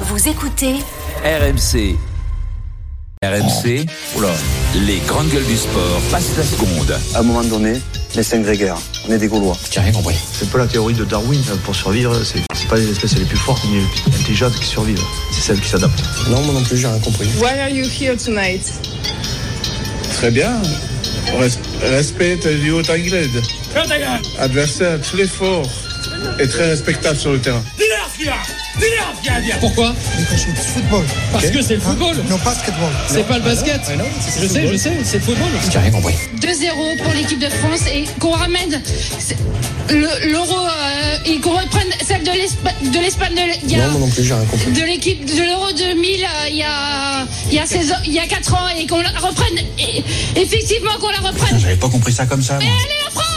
Vous écoutez RMC. RMC, oula, les grandes gueules du sport passent la seconde. À un moment donné, les cinq grégaires, on est des Gaulois. J'ai rien compris. C'est un peu la théorie de Darwin. Pour survivre, c'est c'est pas les espèces les plus fortes ni les plus intelligentes qui survivent. C'est celles qui s'adaptent. Non, moi non plus, j'ai rien compris. Why are you here tonight? Très bien. Res- respecte du haut anglais. Adversaire très fort et très respectable sur le terrain. Pourquoi football. Parce que c'est le football. Non, basketball. C'est pas le basket. Je sais, je sais, c'est le football. J'ai rien compris. 2-0 pour l'équipe de France et qu'on ramène c'est- le- l'euro euh, et qu'on reprenne celle de l'Espa- de l'Espagne Non, non plus, j'ai rien compris. de l'équipe de l'euro 2000 euh, il y a il y a 16 ans- il y a 4 ans et qu'on la reprenne effectivement qu'on la reprenne. J'avais pas compris ça comme ça. moi. Allez la France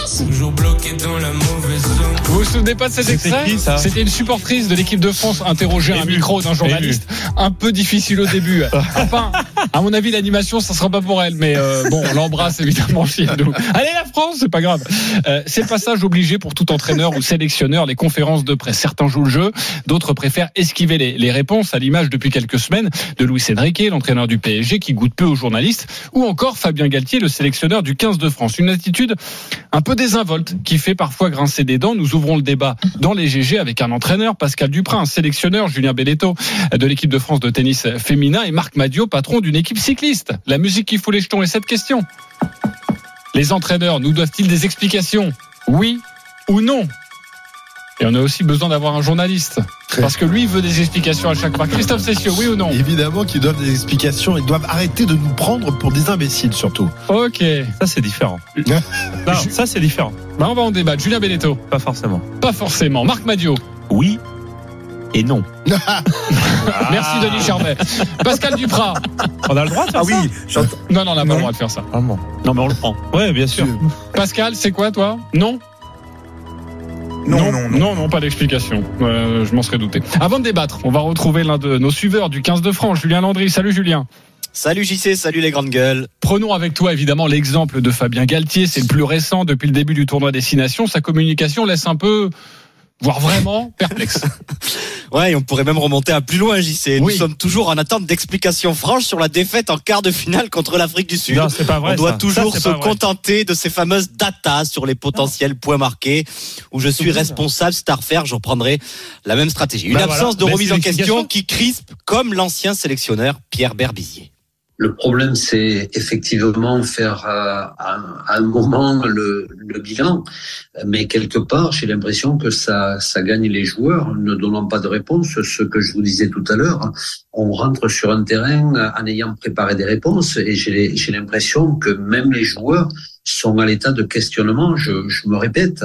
Vous vous souvenez pas de cet extrait C'était une supportrice de l'équipe de France interrogée à un micro d'un journaliste. Un peu difficile au début. Enfin, à mon avis, l'animation, ça sera pas pour elle. Mais euh, bon, on l'embrasse évidemment chez nous. Allez la France, c'est pas grave. Euh, c'est le passage obligé pour tout entraîneur ou sélectionneur, les conférences de presse. Certains jouent le jeu, d'autres préfèrent esquiver les, les réponses, à l'image depuis quelques semaines de Luis Enrique, l'entraîneur du PSG, qui goûte peu aux journalistes, ou encore Fabien Galtier, le sélectionneur du 15 de France. Une attitude un peu désinvolte qui fait parfois grincer des dents. Nous ouvrons le débat dans les GG avec un entraîneur, Pascal Duprin, un sélectionneur, Julien Belletto de l'équipe de France de tennis féminin et Marc Madio, patron d'une équipe cycliste. La musique qui fout les jetons est cette question. Les entraîneurs nous doivent-ils des explications? Oui ou non? Et on a aussi besoin d'avoir un journaliste. Parce que lui il veut des explications à chaque fois. Christophe Cessieux, oui ou non Évidemment qu'ils doivent des explications. Ils doivent arrêter de nous prendre pour des imbéciles, surtout. Ok. Ça, c'est différent. Non, ça, c'est différent. Bah, on va en débattre. Julien Belletto Pas forcément. Pas forcément. Marc Madio Oui et non. Merci Denis Charvet. Pascal Duprat On a le droit de faire Ah oui. Non, non, on n'a pas le droit de faire ça. ça Non, mais on le prend. Ouais, bien sûr. Pascal, c'est quoi toi? Non? Non, non, non. pas d'explication. Euh, je m'en serais douté. Avant de débattre, on va retrouver l'un de nos suiveurs du 15 de France, Julien Landry. Salut Julien. Salut JC, salut les grandes gueules. Prenons avec toi évidemment l'exemple de Fabien Galtier. C'est le plus récent depuis le début du tournoi Destination. Sa communication laisse un peu, voire vraiment, perplexe. Ouais, et on pourrait même remonter à plus loin JC. Nous Oui. sommes toujours en attente d'explications franches sur la défaite en quart de finale contre l'Afrique du Sud. Non, pas vrai. on doit ça. toujours Ça, se contenter de ces fameuses datas sur les potentiels points marqués où je suis responsable, c'est à refaire, je reprendrai la même stratégie. Une Bah absence voilà. de Mais remise en question qui crispe comme l'ancien sélectionneur Pierre Berbizier. Le problème, c'est effectivement faire euh, à, un moment le, bilan, mais quelque part, j'ai l'impression que ça, ça gagne les joueurs, ne donnant pas de réponse. Ce que je vous disais tout à l'heure, on rentre sur un terrain en ayant préparé des réponses, et j'ai l'impression que même les joueurs sont à l'état de questionnement. Je, je me répète,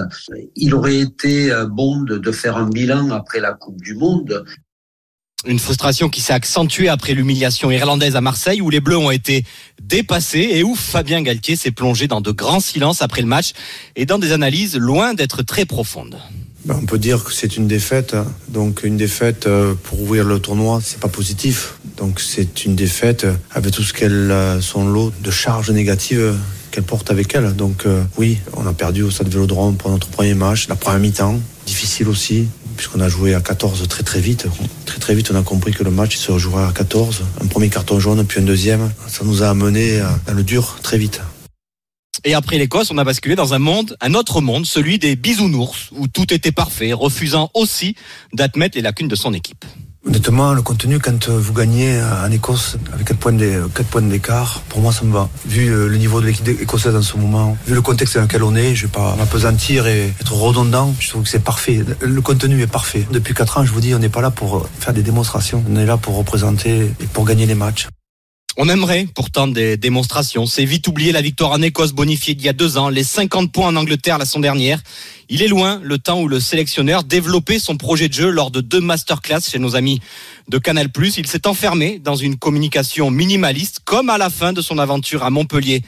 il aurait été bon de, de faire un bilan après la Coupe du Monde. Une frustration qui s'est accentuée après l'humiliation irlandaise à Marseille où les Bleus ont été dépassés et où Fabien Galtier s'est plongé dans de grands silences après le match et dans des analyses loin d'être très profondes. Ben, on peut dire que c'est une défaite. hein. Donc une défaite euh, pour ouvrir le tournoi, c'est pas positif. Donc c'est une défaite euh, avec tout ce qu'elle a son lot de charges négatives euh, qu'elle porte avec elle. Donc euh, oui, on a perdu au Stade Vélodrome pour notre premier match, la première mi-temps, difficile aussi puisqu'on a joué à 14 très très vite. Très très vite, on a compris que le match se rejouerait à 14. Un premier carton jaune, puis un deuxième. Ça nous a amené dans le dur très vite. Et après l'Écosse, on a basculé dans un monde, un autre monde, celui des bisounours, où tout était parfait, refusant aussi d'admettre les lacunes de son équipe. Honnêtement, le contenu, quand euh, vous gagnez euh, en Écosse avec 4 points d'é- quatre points d'écart, pour moi, ça me va. Vu euh, le niveau de l'équipe écossaise en ce moment, vu le contexte dans lequel on est, je vais pas m'apesantir et être redondant. Je trouve que c'est parfait. Le contenu est parfait. Depuis 4 ans, je vous dis, on n'est pas là pour euh, faire des démonstrations. On est là pour représenter et pour gagner les matchs. On aimerait pourtant des démonstrations. C'est vite oublié la victoire en Écosse bonifiée d'il y a deux ans, les 50 points en Angleterre la semaine dernière. Il est loin le temps où le sélectionneur développait son projet de jeu lors de deux masterclass chez nos amis de Canal+. Il s'est enfermé dans une communication minimaliste, comme à la fin de son aventure à Montpellier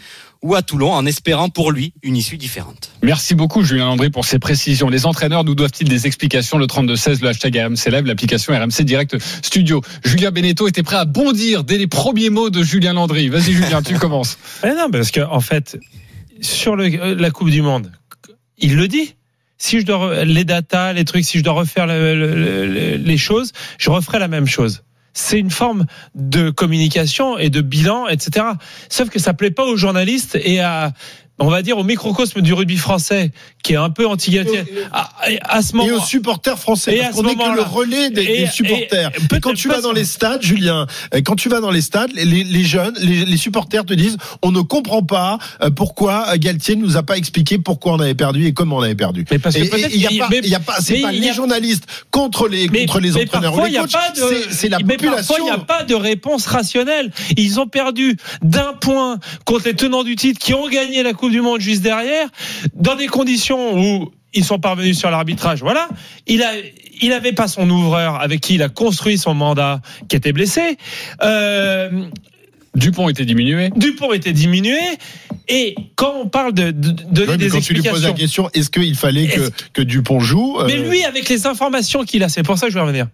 ou à Toulon, en espérant pour lui une issue différente. Merci beaucoup Julien Landry pour ces précisions. Les entraîneurs nous doivent-ils des explications Le 32-16, le hashtag RMC Live, l'application RMC Direct Studio. Julien Beneteau était prêt à bondir dès les premiers mots de Julien Landry. Vas-y Julien, tu commences. Eh non, parce que en fait, sur le- euh, la Coupe du Monde, il le dit. si je dois les data, les trucs, si je dois refaire le- le- le- les choses, je referai la même chose. C'est une forme de communication et de bilan, etc. Sauf que ça plaît pas aux journalistes et à, on va dire, au microcosme du rugby français, qui est un peu anti-galtien. À, à ce moment Et aux supporters français, Et parce qu'on n'est que le relais des, Et- des supporters. et quand tu vas dans les stades, Julien, euh, quand tu vas dans les stades, les, les jeunes, les, les supporters te disent, on ne comprend pas euh, pourquoi euh, Galtier ne nous a pas expliqué pourquoi on avait perdu et comment on avait perdu. Mais parce que il y a pas, y a pas, c'est pas les a- journalistes contre les Mais- contre les mais entraîneurs ou les coachs. C'est- C'est la mais population. parfois, il n'y a pas de réponse rationnelle. Ils ont perdu d'un point contre les tenants du titre qui ont gagné la Coupe du Monde juste derrière, dans des conditions où ils sont parvenus sur l'arbitrage. Voilà. Il a, il avait pas son ouvreur avec qui il a construit son mandat, qui était blessé. Euh, Dupont était diminué. Dupont était diminué. Et quand on parle de, de, mais des quand tu lui poses la question, est-ce qu'il fallait que Dupont joue Mais euh, lui, avec les informations qu'il a, c'est pour ça que je vais revenir.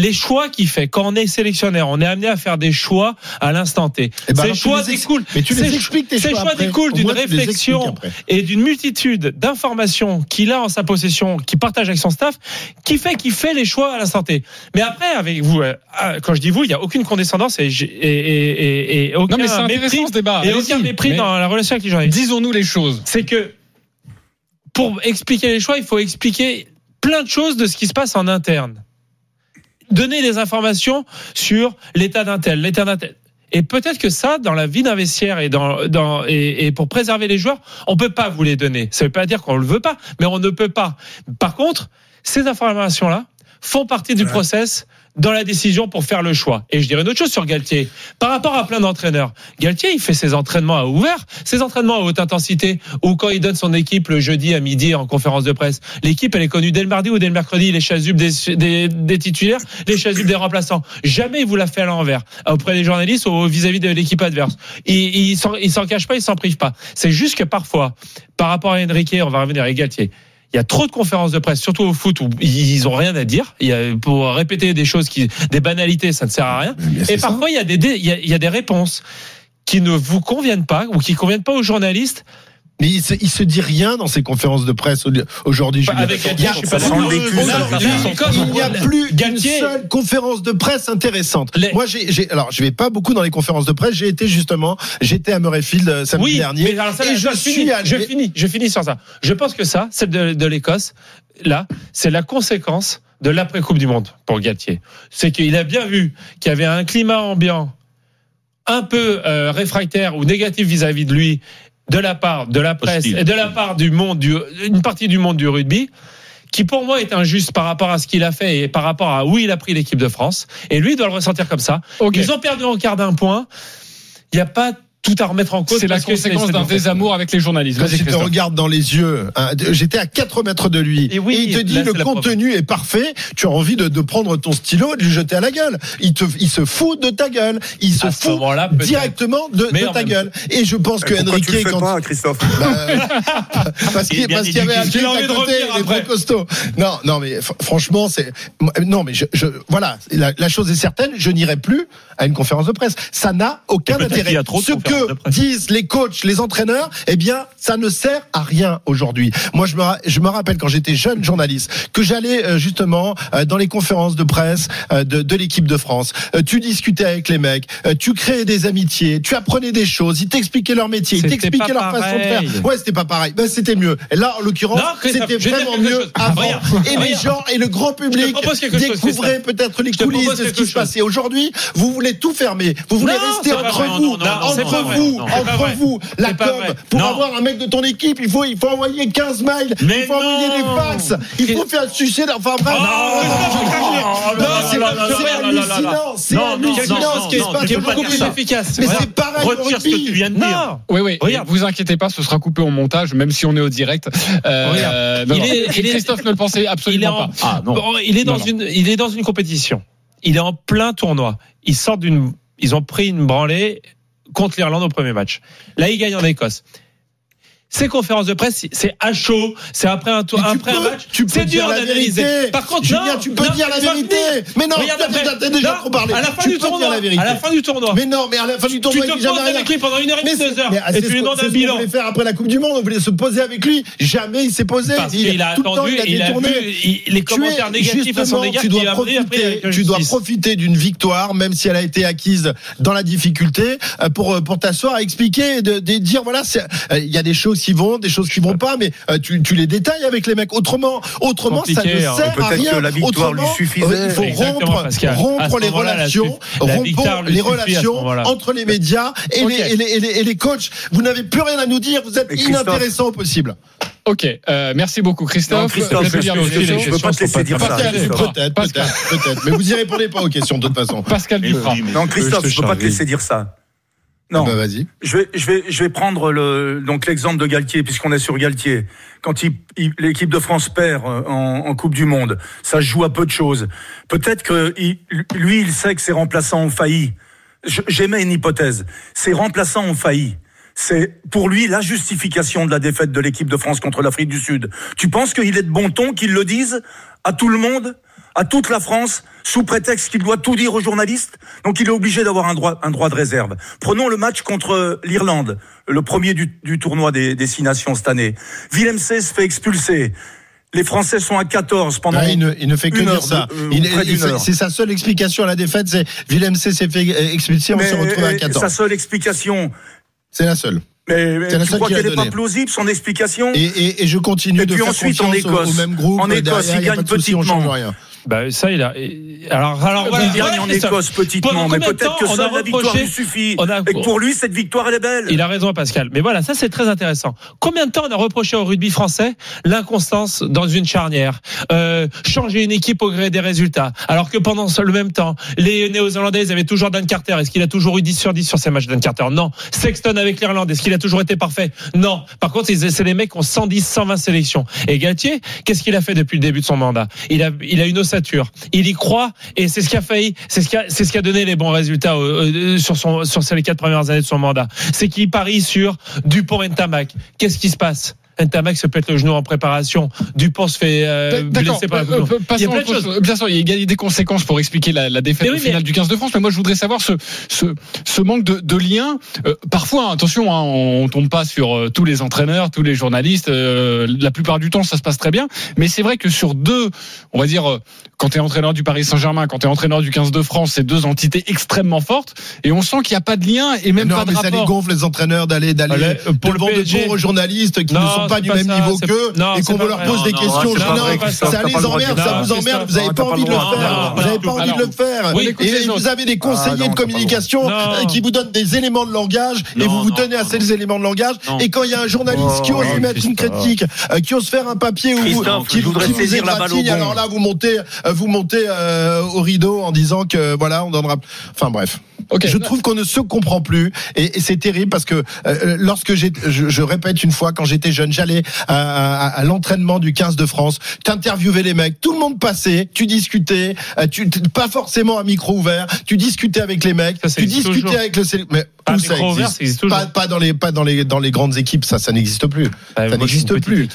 Les choix qu'il fait, quand on est sélectionneur, on est amené à faire des choix à l'instant T. Eh ben ces choix découlent. mais tu les ces- expliques, tes ces choix découlent d'une réflexion et d'une multitude d'informations qu'il a en sa possession, qu'il partage avec son staff, qui fait qu'il fait les choix à l'instant T. Mais après, avec vous, euh, ah, quand je dis vous, il n'y a aucune condescendance et, j'ai- et, et, et, et aucun Non, mais mépris, ce débat. et aucun mépris Mais dans la relation avec les journalistes Disons-nous les choses. c'est que pour expliquer les choix, il faut expliquer plein de choses de ce qui se passe en interne. Donner des informations sur l'état d'un tel, l'état d'un tel. Et peut-être que ça, dans la vie d'un vestiaire et, dans, dans, et, et pour préserver les joueurs, on peut pas vous les donner. Ça veut pas dire qu'on le veut pas, mais on ne peut pas. Par contre, ces informations-là font partie du process dans la décision pour faire le choix. Et je dirais une autre chose sur Galtier. Par rapport à plein d'entraîneurs, Galtier, il fait ses entraînements à ouvert, ses entraînements à haute intensité, ou quand il donne son équipe le jeudi à midi en conférence de presse. L'équipe, elle est connue dès le mardi ou dès le mercredi, les chasubles des, des, titulaires, les chasubles des remplaçants. Jamais il vous l'a fait à l'envers, auprès des journalistes ou vis-à-vis de l'équipe adverse. Il, il s'en cache pas, il s'en prive pas. C'est juste que parfois, par rapport à Enrique, on va revenir avec Galtier, il y a trop de conférences de presse, surtout au foot, où ils ont rien à dire. Il y a, pour répéter des choses qui, des banalités, ça ne sert à rien. Et parfois, il y a des, il y a, il y a des réponses qui ne vous conviennent pas ou qui conviennent pas aux journalistes. Mais il se, il se dit rien dans ces conférences de presse au- aujourd'hui. Julien. avec Galtier, Il je suis pas n'y a plus une Galtier- seule conférence de presse intéressante. Les- Moi, j'ai, alors, je vais pas beaucoup dans les conférences de presse. J'ai été justement, j'étais à Murrayfield euh, samedi Oui, dernier. mais alors ça, et je je suis finis, allé- je finis, je finis sur ça. Je pense que ça, celle de, de l'Écosse, là, c'est la conséquence de l'après Coupe du Monde pour Galtier. C'est qu'il a bien vu qu'il y avait un climat ambiant un peu euh, réfractaire ou négatif vis-à-vis de lui de la part de la presse Hostile. et de la part du monde du une partie du monde du rugby qui pour moi est injuste par rapport à ce qu'il a fait et par rapport à où il a pris l'équipe de France et lui il doit le ressentir comme ça. Ils ont perdu en quart d'un point. Il n'y a pas tout à remettre en cause. C'est la conséquence d'un désamour avec les journalistes. Quand il te regarde dans les yeux, hein, j'étais à 4 mètres de lui, Et oui, il te dit là, le contenu est parfait, tu as envie de, de prendre ton stylo et de lui jeter à la gueule. Il, te, il se fout de ta gueule, il se fout directement de, ta même gueule. Et je pense que Enrique, tu le fais quand pas, Christophe Bah, parce Il qu'il y avait un envie à côté, il est trop costaud. Non, non, mais fr- franchement, c'est non, mais je, je voilà, la, la chose est certaine, je n'irai plus à une conférence de presse. Ça n'a aucun intérêt. qu'il y a trop de que disent les coachs, les entraîneurs, eh bien, ça ne sert à rien aujourd'hui. Moi, je me je me rappelle quand j'étais jeune journaliste que j'allais euh, justement euh, dans les conférences de presse euh, de, de l'équipe de France. Euh, tu discutais avec les mecs, euh, tu créais des amitiés, tu apprenais des choses, ils t'expliquaient leur métier, ils t'expliquaient leur façon de faire. Ouais, c'était pas pareil. Ben, c'était mieux. Et là, en l'occurrence, c'était vraiment mieux chose. avant. Et les gens et le grand public découvraient peut-être les coulisses de ce qui se passait. Aujourd'hui, vous voulez tout fermer. Vous voulez Non, rester entre vrai. vous, Non, entre vrai. vous, Non, c'est pas entre vrai. vous. La C'est com, vrai. pour Non. avoir un mec de ton équipe, il faut, il faut envoyer 15 mails, Mais il faut envoyer des fax, il faut faire sucer. la- Enfin bref. Oh, Non, c'est c'est hallucinant, c'est Non, non, hallucinant non, ce qui se non, passe tu qui est peux pas beaucoup dire plus ça. efficace. Mais c'est pareil Retire ce que tu viens de dire. Non. Oui, oui. Regarde. Vous inquiétez pas, ce sera coupé au montage, même si on est au direct. Euh, Il il Christophe ne le pensait Il absolument en, pas. Ah, il est dans Non, non. une, il est dans une compétition. Il est en plein tournoi. Ils sortent d'une, ils ont pris une branlée contre l'Irlande au premier match. Là, ils gagnent en Écosse. Ces conférences de presse, c'est à chaud, c'est après un tour, tu après un peux- match. tu peux C'est dire dur la d'analyser. vérité. Par contre, Julien, non, tu peux non, dire la vérité. Mais non, t'as déjà- trop parlé. À la fin Tu du peux dire tournoi, la vérité. à la fin du tournoi. Mais non, mais à la fin du Tu tournoi, te il dit poses avec lui pendant une heure et demie, deux heures. Et tu lui demandes un bilan. voulait faire après la Coupe du Monde. On voulait se poser avec lui. Jamais il s'est posé. Parce qu'il a attendu, il a il vu il- les Tu commentaires es- négatifs à son égard tu dois profiter, tu d'une victoire, même si elle a été acquise dans la difficulté, euh, pour pour t'asseoir expliquer, de, dire voilà, euh, il y a des choses qui vont, des choses qui vont pas, mais euh, tu, tu les détails avec les mecs. Autrement, autrement, ça ne hein. sert à Peut-être rien. que la victoire lui Autrement, suffisait. euh, il faut rompre, rompre les relations, lui les relations entre les médias et, les, et, les, et, les, et les coachs. Vous n'avez plus rien à nous dire. Vous êtes inintéressant au possible. Ok, euh, merci beaucoup Christophe. Non, Christophe, Je les je peux- questions. je peux pas te laisser dire ça. Peut-être, peut-être, peut-être. Mais vous y répondez pas aux questions de toute façon. Pascal Duprat. Non, Christophe, je peux pas te laisser dire ça. Non. Bah, vas-y. Je vais, je vais, je vais prendre le, donc l'exemple de Galtier, puisqu'on est sur Galtier. Quand il, il- l'équipe de France perd euh, en, en Coupe du Monde, ça joue à peu de choses. Peut-être que il- lui, il sait que ses remplaçants ont failli. J'émets une hypothèse. Ses remplaçants ont failli. C'est pour lui la justification de la défaite de l'équipe de France contre l'Afrique du Sud. Tu penses qu'il est de bon ton qu'il le dise à tout le monde, à toute la France, sous prétexte qu'il doit tout dire aux journalistes Donc il est obligé d'avoir un droit, un droit de réserve. Prenons le match contre l'Irlande, le premier du, du tournoi des, des six nations cette année. Willem C se fait expulser. Les Français sont à 14 pendant Ah, il, ne, il ne fait que dire ça. euh, c'est- sa seule explication à la défaite, c'est Willem C s'est fait euh, expulser, on Mais, se retrouve à euh, 14. Sa seule explication. C'est la seule. Mais, mais tu crois qu'elle n'est pas plausible, son explication Et, et, et je continue Et de puis faire ensuite, en confiance au- Écosse. au même groupe. En Écosse, derrière, il gagne on petitement. Bah, ça, il a. Alors, alors voilà. il gagne en. Écosse petitement, mais peut-être que on a seule la victoire reproché- lui suffit. a- Et que pour lui, cette victoire, elle est belle. Il a raison, Pascal. Mais voilà, ça c'est très intéressant. Combien de temps on a reproché au rugby français l'inconstance dans une charnière, euh, changer une équipe au gré des résultats, alors que pendant le même temps, les Néo-Zélandais ils avaient toujours Dan Carter. Est-ce qu'il a toujours eu 10 sur 10 sur ces matchs, Dan Carter? Non. Sexton avec l'Irlande, est-ce qu'il a toujours été parfait? Non. Par contre, c'est des mecs qui ont 110, 120 sélections. Et Galtier, qu'est-ce qu'il a fait depuis le début de son mandat? Il a, il a une Il y croit et c'est ce qui a failli, c'est ce qui a, donné les bons résultats euh, euh, sur les quatre premières années de son mandat. C'est qu'il parie sur Dupont et Ntamak. Qu'est-ce qui se passe? Ntamak se pète le genou en préparation. Dupont se fait euh, blesser par la Euh, euh. Il y a plein de choses. chose. Bien sûr, il y a des conséquences pour expliquer la, la défaite oui, au final mais- du 15 de France. Mais moi, je voudrais savoir ce, ce, ce manque de, de lien. Euh, parfois, attention, hein, on tombe pas sur euh, tous les entraîneurs, tous les journalistes. euh, la plupart du temps, ça se passe très bien. Mais c'est vrai que sur deux, on va dire, euh, quand tu es entraîneur du Paris Saint-Germain, quand tu es entraîneur du 15 de France, c'est deux entités extrêmement fortes. Et on sent qu'il n'y a pas de lien et même non, pas de mais ça les rapport. gonfle les entraîneurs d'aller d'aller pour le devant de PSG. pauvres journalistes qui Non, ne sont pas du même niveau qu'eux et qu'on leur pose des questions. ça les emmerde, ça vous emmerde, vous n'avez pas envie de le faire. Vous n'avez pas envie de le faire. Et vous avez des Ah, conseillers de communication qui vous donnent des éléments de langage et vous vous non, tenez à ces éléments de langage. Et quand il y a un journaliste qui Oh, ose y mettre une critique, euh, qui ose faire un papier Christophe, qui qui vous saisir la balle alors là vous montez, euh, vous montez euh, au rideau en disant que voilà, on donnera. Enfin bref. Je trouve qu'on ne se comprend plus et, et c'est terrible parce que euh, lorsque j'ai, je, je répète une fois, quand j'étais jeune, j'allais à, à- à l'entraînement du 15 de France, t'interviewais les mecs, tout le monde passait, tu discutais, euh, tu pas forcément à micro ouvert, tu discutais avec les mecs, Ça, tu discutais toujours. avec le mais Pas où ça ouvert, existe, ça existe pas, pas dans les pas dans les dans les grandes équipes, ça ça n'existe plus, Ouais, ça n'existe plus.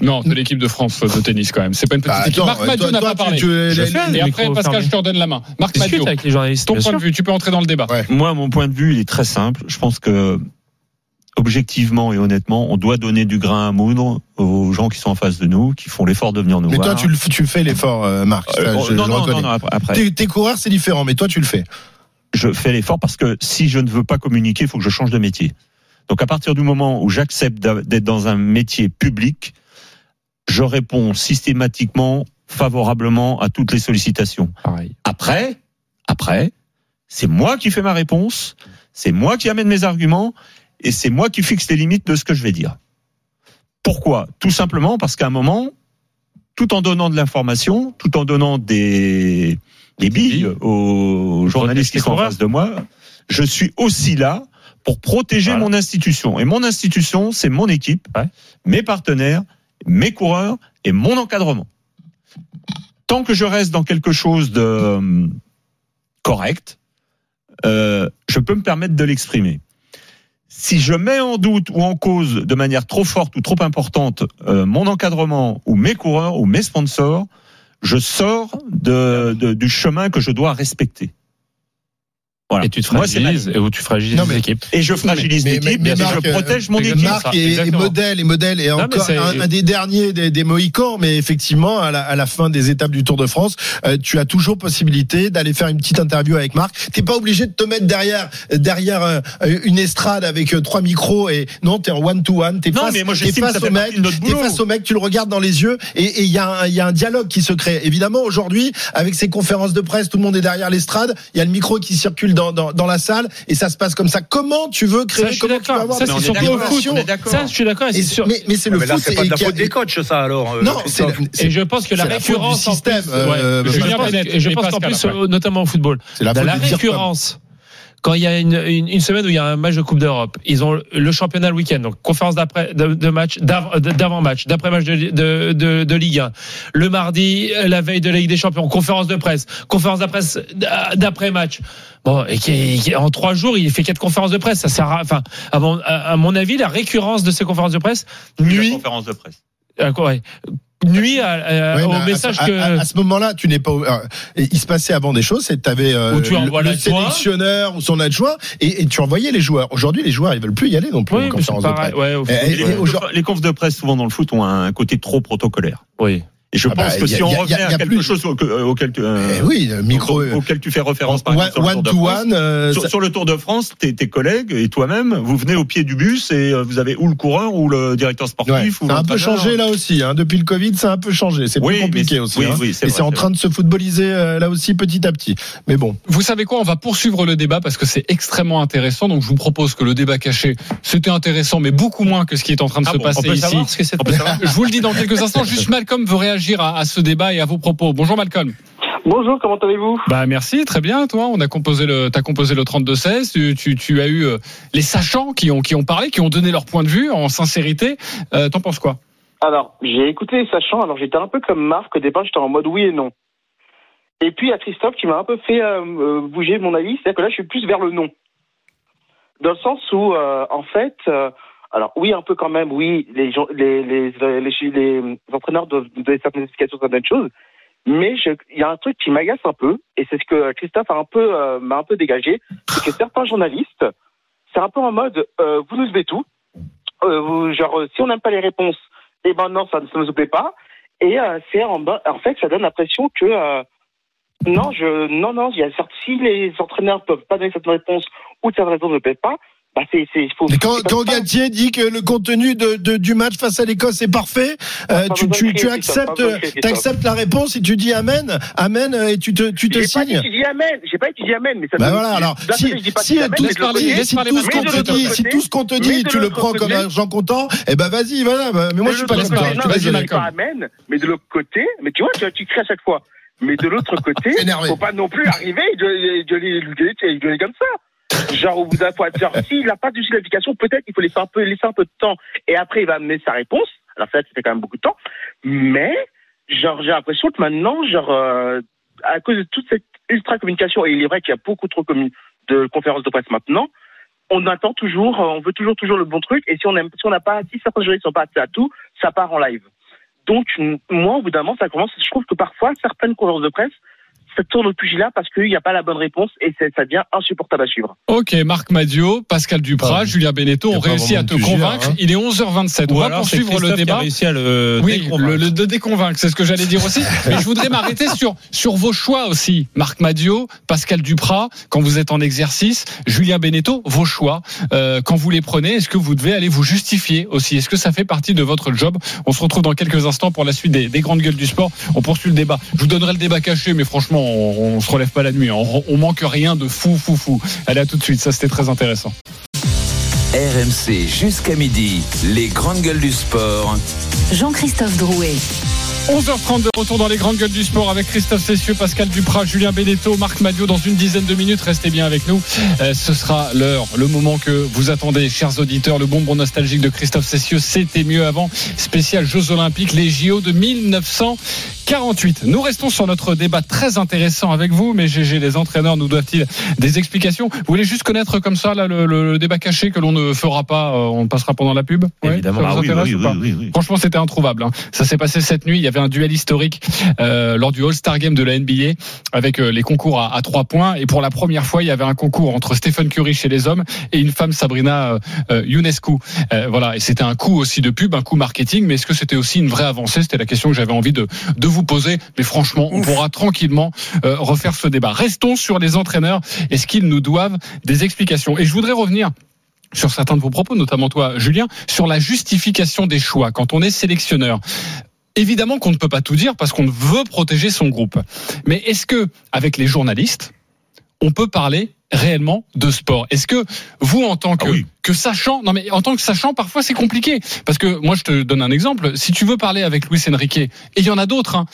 Non, c'est l'équipe de France de tennis quand même. C'est pas une petite Bah, équipe. attends, Marc Madiot n'a toi, pas tu- parlé. tu- Et après, Pascal, je te redonne la main. Marc journalistes. ton point de vue, tu peux entrer dans le débat. Ouais. Moi, mon point de vue, il est très simple. Je pense que, objectivement et honnêtement, on doit donner du grain à moudre aux gens qui sont en face de nous, qui font l'effort de venir nous Mais voir. toi tu le tu fais l'effort, euh, Marc. Euh, je, non, je non, non, non, après. Tes, tes coureurs c'est différent, mais toi tu le fais. je fais l'effort parce que si je ne veux pas communiquer, il faut que je change de métier. Donc à partir du moment où j'accepte d'être dans un métier public, je réponds systématiquement favorablement à toutes les sollicitations. Pareil. Après, après, c'est moi qui fais ma réponse, c'est moi qui amène mes arguments et c'est moi qui fixe les limites de ce que je vais dire. Pourquoi? Tout simplement parce qu'à un moment, tout en donnant de l'information, tout en donnant des, des billes aux journalistes qui sont en face de moi, je suis aussi là pour protéger Voilà. mon institution. Et mon institution, c'est mon équipe, mes partenaires, mes coureurs et mon encadrement. Tant que je reste dans quelque chose de euh, correct, euh, je peux me permettre de l'exprimer. si je mets en doute ou en cause de manière trop forte ou trop importante euh, mon encadrement ou mes coureurs ou mes sponsors, je sors du chemin que je dois respecter. Voilà. Et tu te Moi, fragilises, ligne. et où tu fragilises Non, mais- équipes. Et je fragilise Mais- mais- l'équipe, mais Marc, je protège mon équipe. Marc est, modèle, est modèle, et encore un, un des derniers des, des Mohicans, mais effectivement, à la, à la fin des étapes du Tour de France, euh, tu as toujours possibilité d'aller faire une petite interview avec Marc. T'es pas obligé de te mettre derrière derrière euh, une estrade avec euh, trois micros et non, t'es en one to one, t'es face, moi, t'es face au mec, t'es face au mec, tu le regardes dans les yeux et et il y a un- il y a un dialogue qui se crée. Évidemment, aujourd'hui, avec ces conférences de presse, tout le monde est derrière l'estrade, il y a le micro qui circule dans, dans, dans la salle et ça se passe comme ça. Comment tu veux créer Ça, je suis comment tu veux d'accord. avoir Ça, c'est surtout d'accord, au foot. Ça, je suis d'accord. et et c'est sûr. mais, mais c'est le Mais là, foot. c'est pas de la et faute des coachs, ça, alors. euh, Non, c'est Et je pense que la récurrence en système, plus, euh, ouais, je pense, Bennett et je et pense qu'en plus, euh, notamment au football, c'est la récurrence. Quand il y a une, une, une semaine où il y a un match de Coupe d'Europe, ils ont le championnat le week-end, donc conférence d'après de, de match, d'av- d'avant-match, d'après-match de, de, de, de Ligue 1. Le mardi, la veille de la Ligue des Champions, conférence de presse, conférence d'après-match. Bon, et qui, qui- en trois jours, il fait quatre conférences de presse. Ça sert à, enfin, à mon, à, à mon avis, la récurrence de ces conférences de presse La nuit, conférence de presse. quoi, ouais, nuit à- à- Ouais, au message à, que. à- à ce moment-là, tu n'es pas. euh, il se passait avant des choses, c'est que tu avais tu le, sélectionneur ou son adjoint et, et tu envoyais les joueurs. Aujourd'hui, les joueurs, ils veulent plus y aller non plus oui, en conférence de presse. Ouais, au Et- foot. et- Et les, les confs de presse, souvent dans le foot, ont un côté trop protocolaire. oui. Et je Ah bah, pense que a- si on y a- y a à quelque plus- chose euh, auquel, tu- euh, Eh oui, micro. auquel, tu fais référence par one, exemple, sur le one Tour de to France. one. euh, Sur, ça- sur le Tour de France, tes, tes collègues et toi-même, vous venez au pied du bus et vous avez ou le coureur ou le directeur sportif. ouais, ou ça a un peu changé là aussi. Hein. Depuis le Covid, ça a un peu changé. C'est Oui, plus compliqué mais- aussi. oui, hein. oui, et c'est en train de se footballiser euh, là aussi petit à petit. Mais bon. Vous savez quoi On va poursuivre le débat parce que c'est extrêmement intéressant. Donc je vous propose que le débat caché, c'était intéressant, mais beaucoup moins que ce qui est en train de Ah se bon, passer On ici. Je vous le dis dans quelques instants. Juste Malcolm veut réagir à, à ce débat et à vos propos. Bonjour Malcolm. Bonjour, comment allez-vous? Bah merci, très bien. Toi, on a composé le, t'as composé le 32-16. Tu, tu, tu as eu euh, les sachants qui ont qui ont parlé, qui ont donné leur point de vue en sincérité. Euh, T'en penses quoi? Alors, j'ai écouté les sachants, alors j'étais un peu comme Marc, au départ j'étais en mode oui et non. Et puis a Christophe qui m'a un peu fait euh, bouger mon avis, c'est-à-dire que là je suis plus vers le non. Dans le sens où, euh, en fait, alors oui un peu quand même, oui, les, gens, les, les, les, les, les entraîneurs doivent donner certaines explications certaines choses, mais il y a un truc qui m'agace un peu, et c'est ce que Christophe a un peu euh, m'a un peu dégagé, c'est que certains journalistes, c'est un peu en mode euh, vous nous devez tout, euh, genre euh, si on n'aime pas les réponses, et ben non ça ne nous plaît pas, et euh, c'est en, en fait ça donne l'impression que euh, non je non non il y a si les entraîneurs peuvent pas donner cette réponse ou cette raison ne plaît pas, bah c'est c'est faut. Et quand, c'est quand comme. Galtier dit que le contenu de, de- du match face à l'Écosse est parfait, euh, Pas tu, tu, de tu acceptes, pas de t'acceptes la réponse et tu dis amen, amen euh, et tu te, tu te J'ai pas signes. étudié Amen, j'ai pas étudié Amen, mais ça. Me- voilà, alors, si, pas si, Amen, tout, mais de parler, si tout ce qu'on mais te de dit, si tout ce qu'on te mais dit, de tu le prends comme côté- argent comptant, eh ben vas-y, voilà. bah, Mais moi je suis pas comme parler, je suis pas Amen, mais de l'autre côté, mais tu vois, tu, cries à chaque fois. Mais de l'autre côté, faut pas non plus arriver et gueuler, gueuler comme ça. Genre, au bout d'un point, genre, s'il n'a pas de l'application, peut-être qu'il faut laisser un peu, laisser un peu de temps et après il va amener sa réponse. Alors ça, fait quand même beaucoup de temps. Mais, genre, j'ai l'impression que maintenant, genre, euh, à cause de toute cette ultra communication, et il est vrai qu'il y a beaucoup trop de conférences de presse maintenant, on attend toujours, euh, on veut toujours, toujours le bon truc, et si on aime, si on n'a pas, si certains journalistes sont pas à tout, ça part en live. Donc, moi, au bout d'un moment, ça commence, je trouve que parfois, certaines conférences de presse, ça tourne au pugilat parce qu'il n'y a pas la bonne réponse et ça devient insupportable à suivre. Ok, Marc Madio, Pascal Duprat, Ah, Julien Beneteau ont pas réussi à te convaincre. hein. Il est 11h27. On Ou va alors c'est poursuivre le Christophe qui a débat. réussi à le Oui, déconvaincre. le, le de déconvaincre, c'est ce que j'allais dire aussi. Mais je voudrais m'arrêter sur sur vos choix aussi. Marc Madio, Pascal Duprat, quand vous êtes en exercice, Julien Beneteau, vos choix, euh, quand vous les prenez, est-ce que vous devez aller vous justifier aussi? Est-ce que ça fait partie de votre job? On se retrouve dans quelques instants pour la suite des, des grandes gueules du sport. On poursuit le débat. Je vous donnerai le débat caché, mais franchement, on, on se relève pas la nuit. hein. On, on manque rien de fou, fou, fou. Allez à tout de suite. Ça, c'était très intéressant. RMC jusqu'à midi, les grandes gueules du sport. Jean-Christophe Drouet. 11h30 de retour dans les grandes gueules du sport avec Christophe Cessieux, Pascal Duprat, Julien Beneteau, Marc Madio dans une dizaine de minutes. Restez bien avec nous. Euh, ce sera l'heure, le moment que vous attendez, chers auditeurs. Le bonbon nostalgique de Christophe Cessieux, c'était mieux avant. Spécial Jeux Olympiques, les JO de 1948. Nous restons sur notre débat très intéressant avec vous, mais GG, les entraîneurs nous doivent-ils des explications? Vous voulez juste connaître comme ça là, le, le- débat caché que l'on ne fera pas, euh, on passera pendant la pub? Évidemment. Ah oui, oui, oui, oui, oui. Franchement, c'était introuvable. hein. Ça s'est passé cette nuit. Il y avait un duel historique euh, lors du All-Star Game de la NBA avec euh, les concours à, à trois points. Et pour la première fois, il y avait un concours entre Stephen Curry chez les hommes et une femme, Sabrina euh, Ionescu. Voilà. Et c'était un coup aussi de pub, un coup marketing. Mais est-ce que c'était aussi une vraie avancée? C'était la question que j'avais envie de, de vous poser. Mais franchement, on pourra tranquillement refaire ce débat. Restons sur les entraîneurs. Est-ce qu'ils nous doivent des explications? Et je voudrais revenir sur certains de vos propos, notamment toi, Julien, sur la justification des choix quand on est sélectionneur. Évidemment qu'on ne peut pas tout dire parce qu'on veut protéger son groupe. Mais est-ce que, avec les journalistes, on peut parler réellement de sport? Est-ce que vous, en tant que, que sachant, non mais en tant que sachant, parfois c'est compliqué parce que moi je te donne un exemple. Si tu veux parler avec Luis Enrique, et il y en a d'autres. Hein,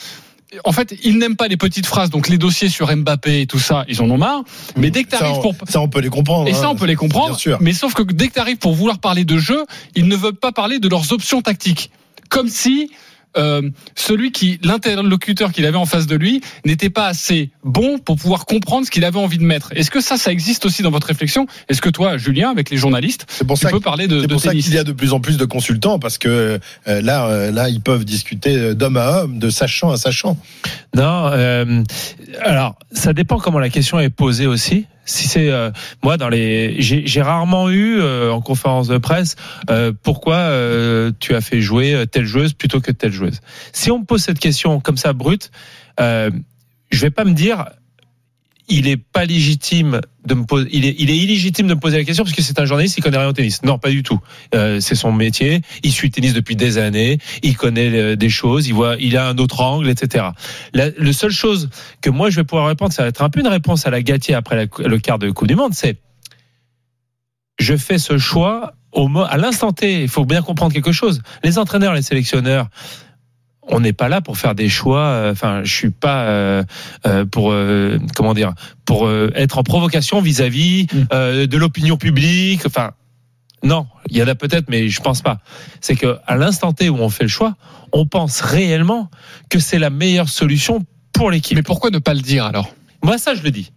en fait, ils n'aiment pas les petites phrases, donc les dossiers sur Mbappé et tout ça, ils en ont marre. Mais dès que tu arrives pour ça, on peut les comprendre. et ça, hein. on peut les comprendre. Bien sûr. Mais sauf que dès que tu arrives pour vouloir parler de jeu, ils ne veulent pas parler de leurs options tactiques. Comme si euh, celui qui, l'interlocuteur qu'il avait en face de lui, n'était pas assez bon pour pouvoir comprendre ce qu'il avait envie de mettre. Est-ce que ça, ça existe aussi dans votre réflexion? Est-ce que toi, Julien, avec les journalistes, pour tu ça peux parler de, C'est de pour ça tennis qu'il y a de plus en plus de consultants parce que euh, là, euh, là, ils peuvent discuter d'homme à homme, de sachant à sachant. Non, euh, alors ça dépend comment la question est posée aussi. Si c'est euh, moi dans les, j'ai rarement eu euh, en conférence de presse euh, pourquoi euh, tu as fait jouer euh, telle joueuse plutôt que telle joueuse. Si on me pose cette question comme ça brute, euh, je vais pas me dire il est pas légitime de me poser, il est, il est illégitime de me poser la question parce que c'est un journaliste, il connaît rien au tennis. Non, pas du tout. Euh, c'est son métier. Il suit le tennis depuis des années. Il connaît euh, des choses. Il voit, il a un autre angle, etc. La, le seule chose que moi je vais pouvoir répondre, ça va être un peu une réponse à la Gatier après la- le quart de Coupe du Monde, c'est je fais ce choix au à l'instant T. Il faut bien comprendre quelque chose. Les entraîneurs, les sélectionneurs, on n'est pas là pour faire des choix. euh, Enfin, je suis pas euh, euh, pour euh, comment dire pour euh, être en provocation vis-à-vis euh, de l'opinion publique. Enfin, non, il y en a peut-être, mais je pense pas. C'est que à l'instant T où on fait le choix, on pense réellement que c'est la meilleure solution pour l'équipe. Mais pourquoi ne pas le dire alors? Moi, ça, je le dis.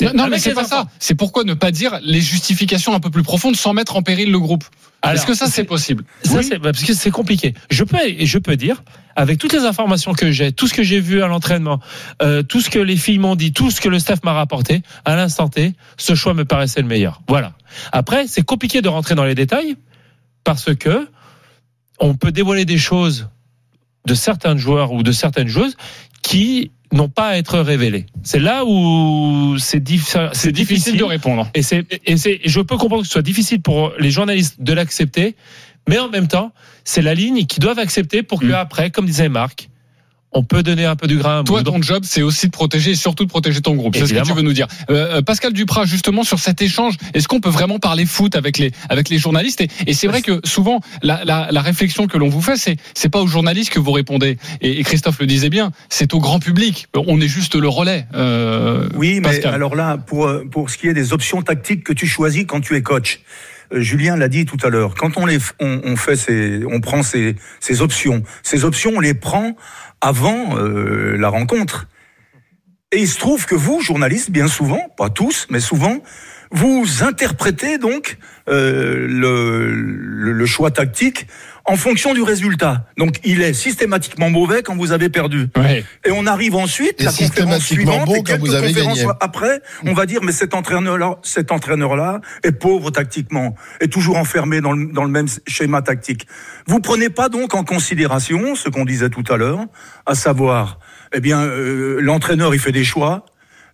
Non, non, mais c'est pas enfants. ça. C'est pourquoi ne pas dire les justifications un peu plus profondes sans mettre en péril le groupe. Alors, Est-ce que ça c'est possible Ça, c'est bah, parce que c'est compliqué. Je peux et je peux dire avec toutes les informations que j'ai, tout ce que j'ai vu à l'entraînement, euh, tout ce que les filles m'ont dit, tout ce que le staff m'a rapporté, à l'instant T, ce choix me paraissait le meilleur. Voilà. Après, c'est compliqué de rentrer dans les détails parce que on peut dévoiler des choses de certains joueurs ou de certaines joueuses qui n'ont pas à être révélées. C'est là où c'est diffi- c'est difficile de répondre. Et c'est et c'est et je peux comprendre que ce soit difficile pour les journalistes de l'accepter, mais en même temps, c'est la ligne qu'ils doivent accepter pour que Mm. après, comme disait Marc, on peut donner un peu du grain. Toi, ton job, c'est aussi de protéger et surtout de protéger ton groupe. C'est ce que tu veux nous dire. Euh, euh, Pascal Duprat, justement, sur cet échange, est-ce qu'on peut vraiment parler foot avec les, avec les journalistes Et, et c'est vrai que souvent, la, la, la réflexion que l'on vous fait, c'est, c'est pas aux journalistes que vous répondez. Et, et Christophe le disait bien, c'est au grand public. On est juste le relais. Euh, Oui, mais Pascal. alors là, pour, euh, pour ce qui est des options tactiques que tu choisis quand tu es coach, euh, Julien l'a dit tout à l'heure, quand on, les, on, on fait ces, on prend ces, ces options, ces options, on les prend avant euh, la rencontre. Et il se trouve que vous, journalistes, bien souvent, pas tous, mais souvent, vous interprétez donc euh, le, choix tactique en fonction du résultat. Donc il est systématiquement mauvais quand vous avez perdu. Ouais. Et on arrive ensuite, Et la conférence systématiquement suivante, bon et quand quelques vous avez gagné. après, on va dire, mais cet entraîneur-là, cet entraîneur-là est pauvre tactiquement, est toujours enfermé dans le, dans le même schéma tactique. Vous prenez pas donc en considération ce qu'on disait tout à l'heure, à savoir, eh bien, euh, l'entraîneur, il fait des choix.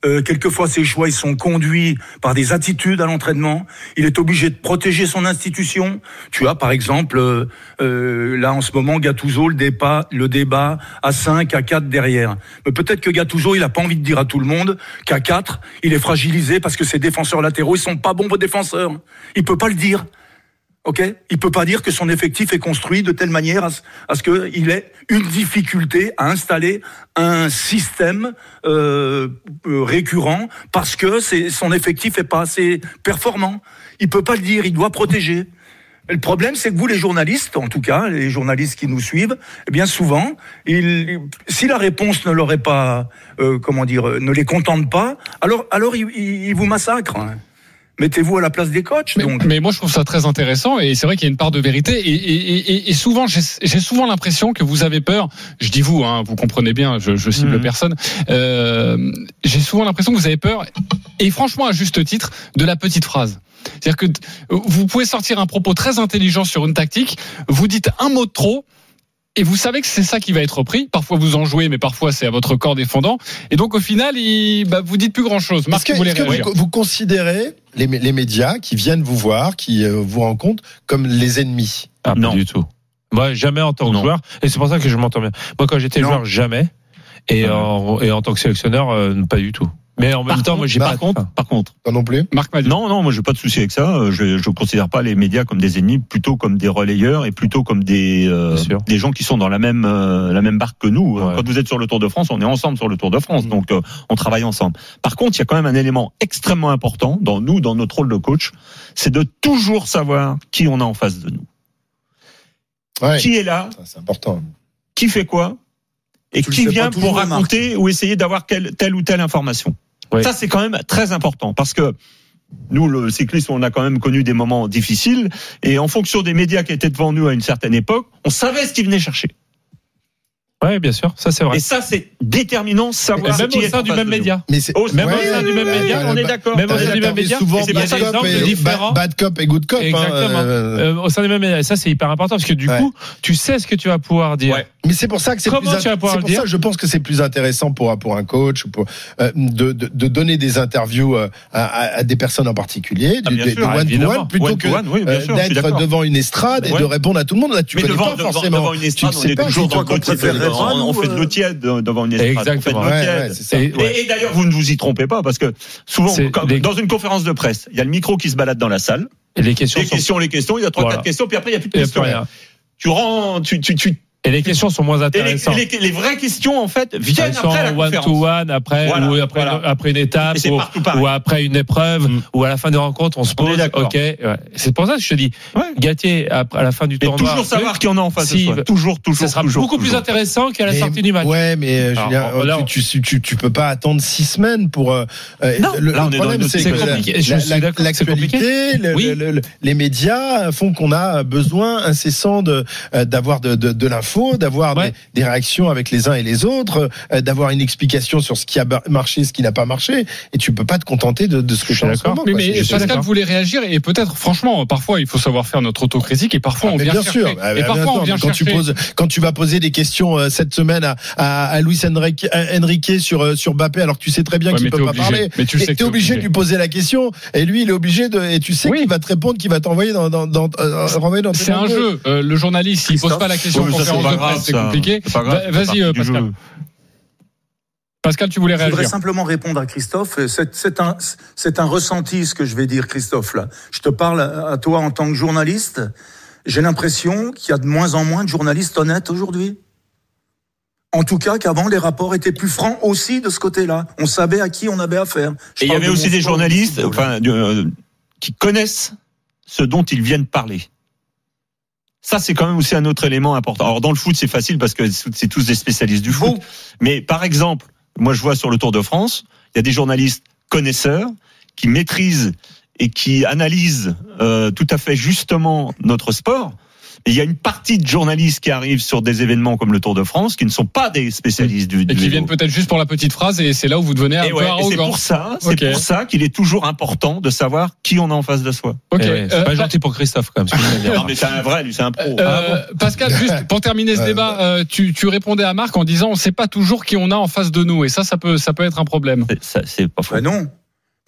Euh, quelquefois, ces choix, ils sont conduits par des attitudes à l'entraînement. Il est obligé de protéger son institution. Tu as, par exemple, euh, euh, là en ce moment, Gattuso le débat, le débat à 5, à 4 derrière. Mais peut-être que Gattuso, il a pas envie de dire à tout le monde qu'à 4, il est fragilisé parce que ses défenseurs latéraux, ils sont pas bons défenseurs. Il peut pas le dire. Ok, il peut pas dire que son effectif est construit de telle manière à ce, à ce qu'il ait une difficulté à installer un système euh, euh, récurrent parce que c'est son effectif est pas assez performant. Il peut pas le dire, il doit protéger. Le problème, c'est que vous, les journalistes, en tout cas, les journalistes qui nous suivent, eh bien souvent, ils, si la réponse ne leur est pas, euh, comment dire, euh, ne les contente pas, alors, alors ils, ils- ils vous massacrent. Mettez-vous à la place des coachs. Mais, donc. mais moi, je trouve ça très intéressant et c'est vrai qu'il y a une part de vérité. Et, et- et- et souvent, j'ai souvent l'impression que vous avez peur. Je dis vous, hein, vous comprenez bien, je, je cible Mhm. personne. Euh, j'ai souvent l'impression que vous avez peur, et franchement à juste titre, de la petite phrase. C'est-à-dire que vous pouvez sortir un propos très intelligent sur une tactique, vous dites un mot de trop. Et vous savez que c'est ça qui va être repris. Parfois vous en jouez, mais parfois c'est à votre corps défendant. Et donc au final, il, bah, vous dites plus grand-chose. Est-ce Marc, que, vous que réagir vous, vous considérez les, mé- les médias qui viennent vous voir, qui euh, vous rencontrent, comme les ennemis? Ah, pas Non. du tout. Moi, jamais en tant que Non. joueur. Et c'est pour ça que je m'entends bien. Moi, quand j'étais joueur, jamais. Et, Ouais. en, et en tant que sélectionneur, euh, pas du tout. Mais en même Par temps, contre- moi, j'ai par pas. contre, par contre, Toi non plus Marc m'a dit. non, non, moi j'ai pas de souci avec ça. Euh, Je je considère pas les médias comme des ennemis, plutôt comme des relayeurs et plutôt comme des euh, des gens qui sont dans la même euh, la même barque que nous. Ouais. Quand vous êtes sur le Tour de France, on est ensemble sur le Tour de France, donc euh, on travaille ensemble. Par contre, il y a quand même un élément extrêmement important dans nous, dans notre rôle de coach, c'est de toujours savoir qui on a en face de nous, Ouais. qui est là, C'est important. qui fait quoi et Tu qui vient pour raconter ou essayer d'avoir telle ou telle information. Ça, c'est quand même très important parce que nous, le cyclisme, on a quand même connu des moments difficiles et en fonction des médias qui étaient devant nous à une certaine époque, on savait ce qu'ils venaient chercher. Ouais, bien sûr. Ça, c'est vrai. Et ça, c'est déterminant, savoir même qui au sein du même média. Mais c'est Même Ouais, au sein du même média, on est d'accord. Même au sein du même média. c'est bad des cop exemples différents. Bad, cop et good cop. Exactement. au sein du même média. Et ça, c'est hyper important parce que du Ouais. coup, tu sais ce que tu vas pouvoir dire. Ouais. Mais c'est pour ça que c'est plus Comment tu vas pouvoir c'est pour dire ça que je pense que c'est plus intéressant pour pour un coach pour euh, de, de de donner des interviews euh, à, à- à des personnes en particulier, Ah, du- one to one plutôt que oui, euh, d'être devant une estrade et de répondre à tout le monde. Là, tu Mais connais devant, pas forcément. devant une estrade, tu sais pas. Pas, On, fait de euh, l'eau tiède devant une estrade. Exactement. On fait de l'eau Ouais, tiède. ouais, c'est ça. Et- Et, ouais. et d'ailleurs, vous ne vous y trompez pas, parce que souvent, C'est quand- les- dans une conférence de presse, il y a le micro qui se balade dans la salle, Et les questions les sont. questions, les questions, il y a trois, Voilà. quatre questions, puis après, il n'y a plus de questions. Tu rends, tu, tu, tu, Et les questions sont moins et les, intéressantes. les- les vraies questions, en fait, viennent Elles sont après la en one to conférence. one, après, Voilà, ou après, voilà. après une étape, ou, après une épreuve, Mm. ou à la fin des rencontres, on se pose. Ok, ouais. C'est pour ça que je te dis, Ouais. Après, à la fin du Mais tournoi, toujours savoir qui en a en face si- de soi. Toujours, toujours, ça sera toujours, beaucoup plus intéressant qu'à la Mais- sortie du match. Ouais, mais euh, Alors, Julien, là, tu, tu, tu, tu peux pas attendre six semaines pour. euh, euh, Non, le, là, on le est dans problème, c'est que l'actualité, les médias font qu'on a besoin incessant de euh, d'avoir de, de, l'info, d'avoir Ouais. des, des réactions avec les uns et les autres, euh, d'avoir une explication sur ce qui a marché, ce qui n'a pas marché, et tu peux pas te contenter de, de ce que Je suis d'accord. Mais, mais c'est- Pascal voulait réagir et peut-être, franchement, parfois il faut savoir faire notre autocritique et parfois Ah, on mais vient bien chercher. sûr. Ah, et bien parfois sûr, on vient mais quand chercher. tu poses, quand tu vas poser des questions euh, cette semaine à, à, à Luis Enrique, à Enrique sur euh, sur Mbappé, alors que tu sais très bien Ouais, qu'il mais peut pas obligé. parler. Mais tu le sais Et que t'es t'es obligé de lui poser la question, et lui il est obligé de, et tu sais Oui. qu'il va te répondre, qu'il va t'envoyer dans dans dans, euh, C'est un jeu. Euh, le journaliste, s'il pose pas la question Ouais, mais ça, conférence pas de grave, presse, c'est compliqué. C'est Vas-y, euh, Pascal. Pascal, tu voulais Je voudrais réagir. simplement répondre à Christophe. C'est c'est un, ressenti ce que je vais dire, Christophe. Là, je te parle à toi en tant que journaliste. J'ai l'impression qu'il y a de moins en moins de journalistes honnêtes aujourd'hui. En tout cas, qu'avant les rapports étaient plus francs aussi de ce côté-là. On savait à qui on avait affaire. Je Et il y avait de aussi des journalistes, enfin, euh, qui connaissent ce dont ils viennent parler. Ça, c'est quand même aussi un autre élément important. Alors, dans le foot, c'est facile parce que c'est tous des spécialistes du foot. Mais par exemple, moi, je vois sur le Tour de France, il y a des journalistes connaisseurs qui maîtrisent et qui analysent euh, tout à fait justement notre sport. Et il y a une partie de journalistes qui arrivent sur des événements comme le Tour de France qui ne sont pas des spécialistes du, du Et qui vélo. viennent peut-être juste pour la petite phrase et c'est là où vous devenez un Et peu ouais, et c'est arrogant. pour ça, c'est pour ça qu'il est toujours important de savoir qui on a en face de soi. Ok. Eh ouais, c'est Euh, pas gentil pour Christophe, quand même. Non, mais c'est un vrai, lui, c'est un pro. Euh, Pascal, juste pour terminer ce débat, euh, tu, tu répondais à Marc en disant on ne sait pas toujours qui on a en face de nous et ça, ça peut, ça peut être un problème. C'est- ça, C'est pas faux. Ben non.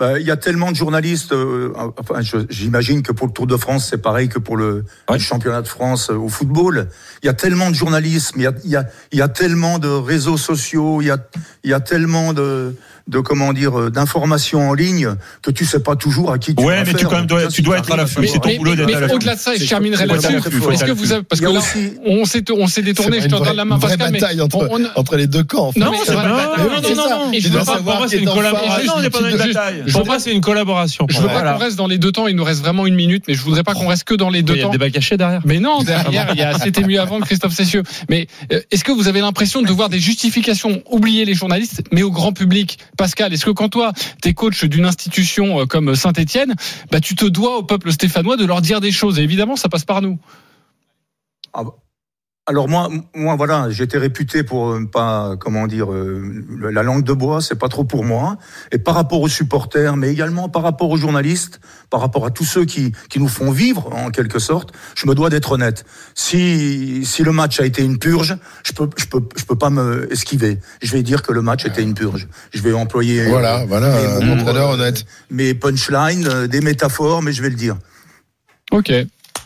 Ben, Il y a tellement de journalistes. euh, enfin, j'imagine que pour le Tour de France, c'est pareil que pour le, Ouais. le championnat de France euh, au football. Il y a tellement de journalisme. Il y a, il y a, il y a tellement de réseaux sociaux. Il y a, il y a tellement de, de comment dire euh, d'informations en ligne que tu sais pas toujours à qui tu Ouais, mais tu quand même dois- tu dois être à la c'est fin. C'est ton Mais, boulot d'être à la au-delà de ça, et je terminerai là-dessus. l'affût, Est-ce que vous l'affût. avez, parce que là, aussi- on s'est, on s'est détourné, je te une donne la main, vraie Pascal, mais bataille entre, on- on- entre les deux camps. en fait. Non, c'est pas Non, non, non, je qui c'est est une collaboration. on n'est pas dans une Juste- bataille. je Pour veux moi, pas- c'est une collaboration. Je veux pas qu'on reste dans les deux temps. Il nous reste vraiment une minute, mais je voudrais pas qu'on reste que dans les deux Il y a temps. des débat caché derrière. Mais non, derrière, il y a c'était mieux avant de Christophe Cessieux. Mais euh, est-ce que vous avez l'impression de voir des justifications oublier les journalistes, mais au grand public Pascal, est-ce que quand toi, t'es coach d'une institution euh, comme Saint-Etienne, bah, tu te dois au peuple stéphanois de leur dire des choses? Et évidemment, ça passe par nous. Ah bah. Alors moi, moi voilà, j'étais réputé pour euh, pas, comment dire, euh, la langue de bois, c'est pas trop pour moi. Et par rapport aux supporters, mais également par rapport aux journalistes, par rapport à tous ceux qui, qui nous font vivre en quelque sorte, je me dois d'être honnête. Si, si le match a été une purge, je peux, je peux, je peux pas me esquiver. Je vais dire que le match était une purge. Je vais employer. Voilà, euh, voilà, mes un mots, entraîneur euh, honnête. Mes punchlines, euh, des métaphores, mais je vais le dire. Ok.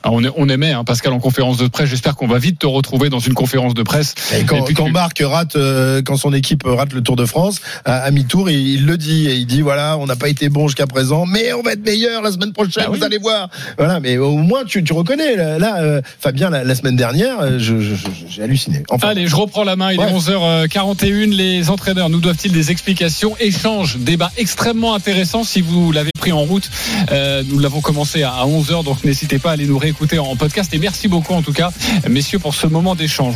Ah, on, est- on aimait hein, Pascal en conférence de presse. J'espère qu'on va vite te retrouver dans une conférence de presse. Et quand, puis quand tu- Marc rate, euh, quand son équipe rate le Tour de France à, à mi-tour, il, il le dit et il dit voilà, on n'a pas été bon jusqu'à présent, mais on va être meilleur la semaine prochaine. Ah oui. Vous allez voir. Voilà, mais au moins tu, tu reconnais. Là, là, euh, Fabien, la, la semaine dernière, euh, je- je- je- j'ai halluciné. Enfin, Allez, je reprends la main. Il Ouais. est 11h41. Les entraîneurs nous doivent-ils des explications? Échange, débat extrêmement intéressant. Si vous l'avez pris en route, euh, nous l'avons commencé à 11h, donc n'hésitez pas à aller nous réécouter en podcast. Et merci beaucoup en tout cas, messieurs, pour ce moment d'échange.